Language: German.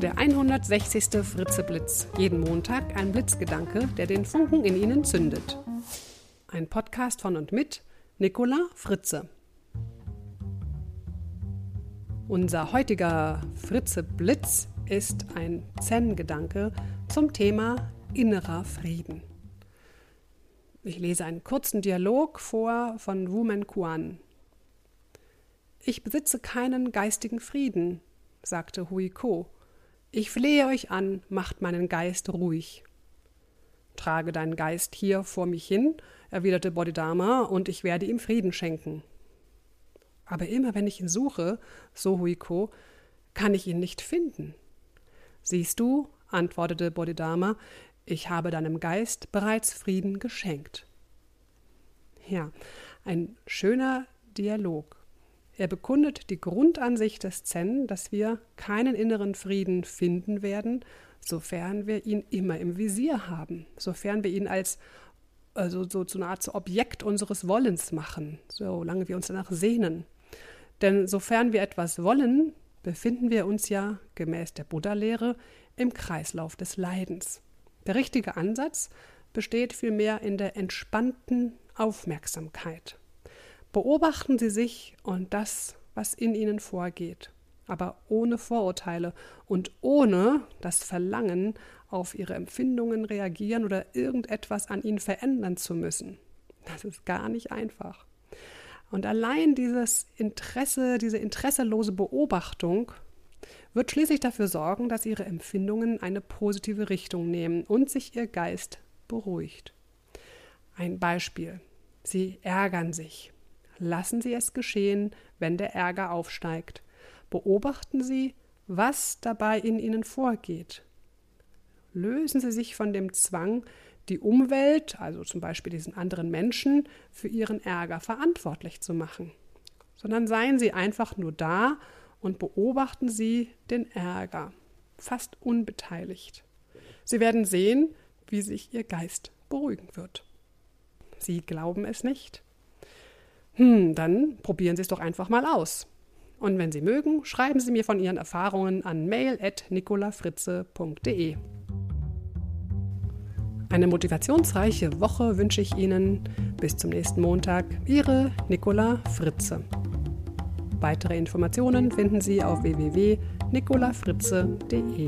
Der 160. Fritzeblitz. Jeden Montag ein Blitzgedanke, der den Funken in Ihnen zündet. Ein Podcast von und mit Nicola Fritze. Unser heutiger Fritze-Blitz ist ein Zen-Gedanke zum Thema innerer Frieden. Ich lese einen kurzen Dialog vor von Wu Men Kuan. Ich besitze keinen geistigen Frieden, sagte Hui Ko. Ich flehe euch an, macht meinen Geist ruhig. Trage deinen Geist hier vor mich hin, erwiderte Bodhidharma, und ich werde ihm Frieden schenken. Aber immer wenn ich ihn suche, so Huiko, kann ich ihn nicht finden. Siehst du, antwortete Bodhidharma, ich habe deinem Geist bereits Frieden geschenkt. Ja, ein schöner Dialog. Er bekundet die Grundansicht des Zen, dass wir keinen inneren Frieden finden werden, sofern wir ihn immer im Visier haben, sofern wir ihn als also so zu einer Art Objekt unseres Wollens machen, solange wir uns danach sehnen. Denn sofern wir etwas wollen, befinden wir uns ja gemäß der Buddha-Lehre im Kreislauf des Leidens. Der richtige Ansatz besteht vielmehr in der entspannten Aufmerksamkeit. Beobachten Sie sich und das, was in Ihnen vorgeht, aber ohne Vorurteile und ohne das Verlangen, auf Ihre Empfindungen reagieren oder irgendetwas an ihnen verändern zu müssen. Das ist gar nicht einfach. Und allein dieses Interesse, diese interesselose Beobachtung wird schließlich dafür sorgen, dass ihre Empfindungen eine positive Richtung nehmen und sich ihr Geist beruhigt. Ein Beispiel. Sie ärgern sich. Lassen Sie es geschehen, wenn der Ärger aufsteigt. Beobachten Sie, was dabei in Ihnen vorgeht. Lösen Sie sich von dem Zwang, die Umwelt, also zum Beispiel diesen anderen Menschen, für ihren Ärger verantwortlich zu machen, sondern seien Sie einfach nur da und beobachten Sie den Ärger, fast unbeteiligt. Sie werden sehen, wie sich Ihr Geist beruhigen wird. Sie glauben es nicht? Hm, dann probieren Sie es doch einfach mal aus. Und wenn Sie mögen, schreiben Sie mir von Ihren Erfahrungen an mail.nicolafritze.de. Eine motivationsreiche Woche wünsche ich Ihnen. Bis zum nächsten Montag. Ihre Nicola Fritze. Weitere Informationen finden Sie auf www.nicolafritze.de.